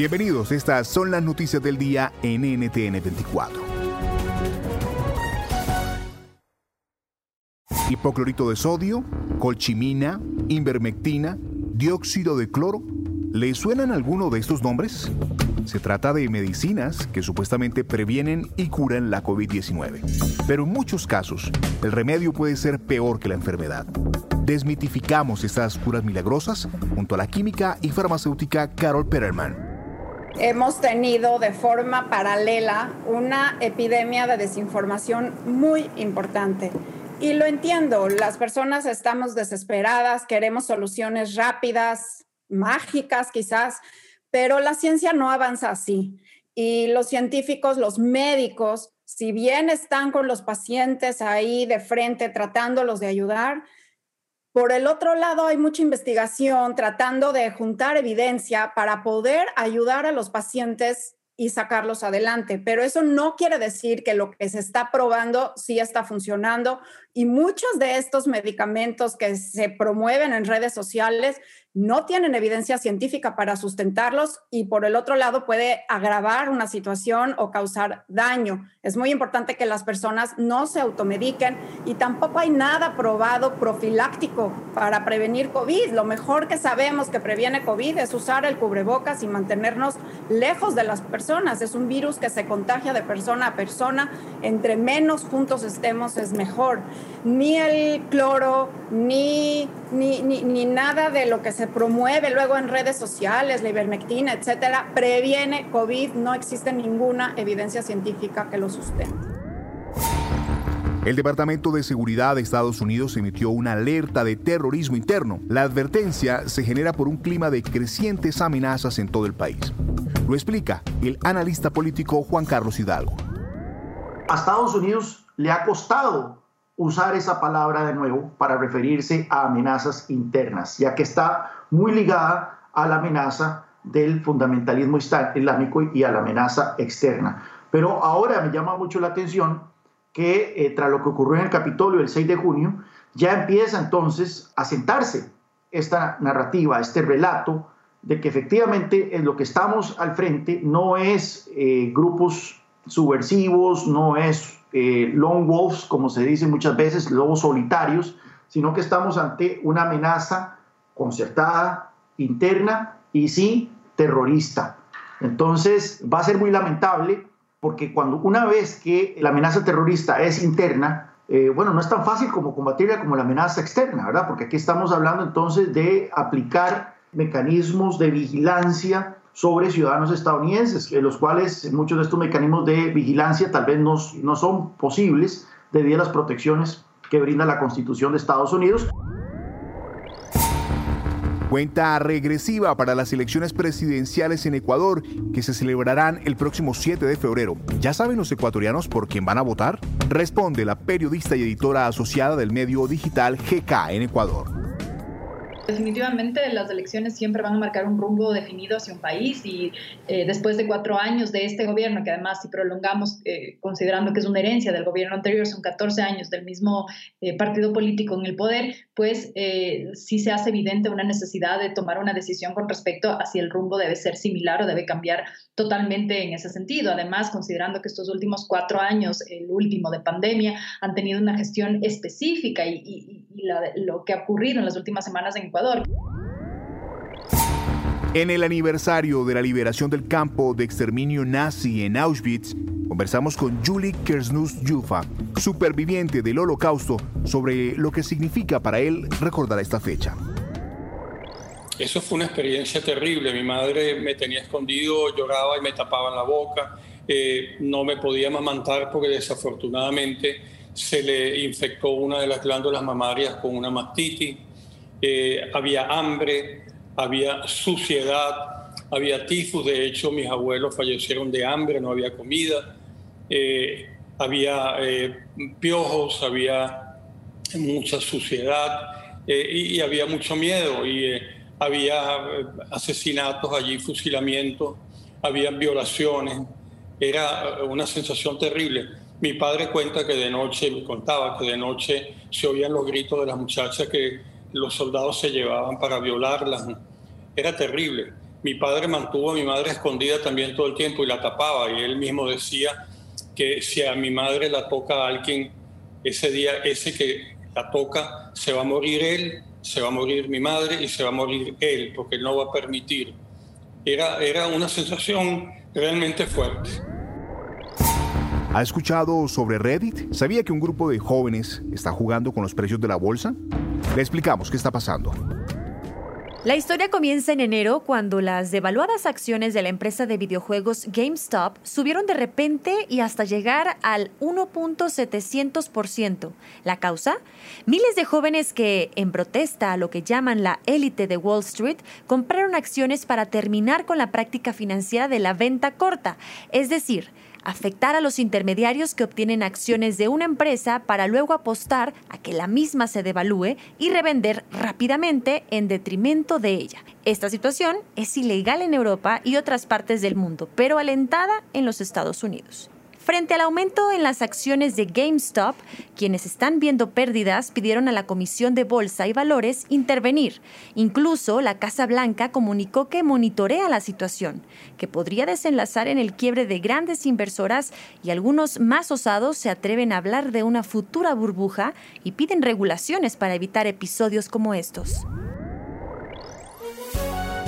Bienvenidos, estas son las noticias del día en NTN 24. Hipoclorito de sodio, colchimina, invermectina, dióxido de cloro. ¿Le suenan alguno de estos nombres? Se trata de medicinas que supuestamente previenen y curan la COVID-19. Pero en muchos casos, el remedio puede ser peor que la enfermedad. Desmitificamos estas curas milagrosas junto a la química y farmacéutica Carol Perelman. Hemos tenido de forma paralela una epidemia de desinformación muy importante. Y lo entiendo, las personas estamos desesperadas, queremos soluciones rápidas, mágicas quizás, pero la ciencia no avanza así. Y los científicos, los médicos, si bien están con los pacientes ahí de frente tratándolos de ayudar, por el otro lado, hay mucha investigación tratando de juntar evidencia para poder ayudar a los pacientes y sacarlos adelante. Pero eso no quiere decir que lo que se está probando sí está funcionando y muchos de estos medicamentos que se promueven en redes sociales no tienen evidencia científica para sustentarlos y por el otro lado puede agravar una situación o causar daño. Es muy importante que las personas no se automediquen y tampoco hay nada probado profiláctico para prevenir COVID. Lo mejor que sabemos que previene COVID es usar el cubrebocas y mantenernos lejos de las personas. Es un virus que se contagia de persona a persona. Entre menos juntos estemos es mejor. Ni el cloro, ni, ni, ni, ni nada de lo que se se promueve luego en redes sociales, la ivermectina, etcétera, previene COVID. No existe ninguna evidencia científica que lo sustente. El Departamento de Seguridad de Estados Unidos emitió una alerta de terrorismo interno. La advertencia se genera por un clima de crecientes amenazas en todo el país. Lo explica el analista político Juan Carlos Hidalgo. A Estados Unidos le ha costado usar esa palabra de nuevo para referirse a amenazas internas, ya que está muy ligada a la amenaza del fundamentalismo islámico y a la amenaza externa. Pero ahora me llama mucho la atención que eh, tras lo que ocurrió en el Capitolio el 6 de junio, ya empieza entonces a sentarse esta narrativa, este relato de que efectivamente en lo que estamos al frente no es eh, grupos subversivos, no es eh, wolves, como se dice muchas veces, lobos solitarios, sino que estamos ante una amenaza concertada, interna y sí terrorista. Entonces va a ser muy lamentable porque cuando una vez que la amenaza terrorista es interna, eh, bueno, no es tan fácil como combatirla como la amenaza externa, ¿verdad? Porque aquí estamos hablando entonces de aplicar mecanismos de vigilancia sobre ciudadanos estadounidenses, los cuales muchos de estos mecanismos de vigilancia tal vez no, no son posibles debido a las protecciones que brinda la Constitución de Estados Unidos. Cuenta regresiva para las elecciones presidenciales en Ecuador que se celebrarán el próximo 7 de febrero. ¿Ya saben los ecuatorianos por quién van a votar? Responde la periodista y editora asociada del medio digital GK en Ecuador. Definitivamente las elecciones siempre van a marcar un rumbo definido hacia un país y eh, después de cuatro años de este gobierno, que además si prolongamos, eh, considerando que es una herencia del gobierno anterior, son 14 años del mismo eh, partido político en el poder, pues sí se hace evidente una necesidad de tomar una decisión con respecto a si el rumbo debe ser similar o debe cambiar totalmente en ese sentido. Además, considerando que estos últimos cuatro años, el último de pandemia, han tenido una gestión específica y, lo que ha ocurrido en las últimas semanas en Ecuador, en el aniversario de la liberación del campo de exterminio nazi en Auschwitz, conversamos con Julie Kersnus-Jufa, superviviente del holocausto, sobre lo que significa para él recordar esta fecha. Eso fue una experiencia terrible. Mi madre me tenía escondido, lloraba y me tapaba la boca. Eh, no me podía amamantar porque desafortunadamente se le infectó una de las glándulas mamarias con una mastitis. Eh, había hambre, había suciedad, había tifus, de hecho mis abuelos fallecieron de hambre, no había comida, eh, había eh, piojos, había mucha suciedad y, y, había mucho miedo. Y había asesinatos allí, fusilamientos, había violaciones, era una sensación terrible. Mi padre cuenta que de noche, me contaba que de noche se oían los gritos de las muchachas que los soldados se llevaban para violarlas. Era terrible. Mi padre mantuvo a mi madre escondida también todo el tiempo y la tapaba y él mismo decía que si a mi madre la toca alguien, ese día, ese que la toca, se va a morir él, se va a morir mi madre y se va a morir él, porque él no va a permitir. Era, era una sensación realmente fuerte. ¿Ha escuchado sobre Reddit? ¿Sabía que un grupo de jóvenes está jugando con los precios de la bolsa? Le explicamos qué está pasando. La historia comienza en enero cuando las devaluadas acciones de la empresa de videojuegos GameStop subieron de repente y hasta llegar al 1.700%. ¿La causa? Miles de jóvenes que, en protesta a lo que llaman la élite de Wall Street, compraron acciones para terminar con la práctica financiera de la venta corta, es decir, afectar a los intermediarios que obtienen acciones de una empresa para luego apostar a que la misma se devalúe y revender rápidamente en detrimento de ella. Esta situación es ilegal en Europa y otras partes del mundo, pero alentada en los Estados Unidos. Frente al aumento en las acciones de GameStop, quienes están viendo pérdidas pidieron a la Comisión de Bolsa y Valores intervenir. Incluso la Casa Blanca comunicó que monitorea la situación, que podría desenlazar en el quiebre de grandes inversoras y algunos más osados se atreven a hablar de una futura burbuja y piden regulaciones para evitar episodios como estos.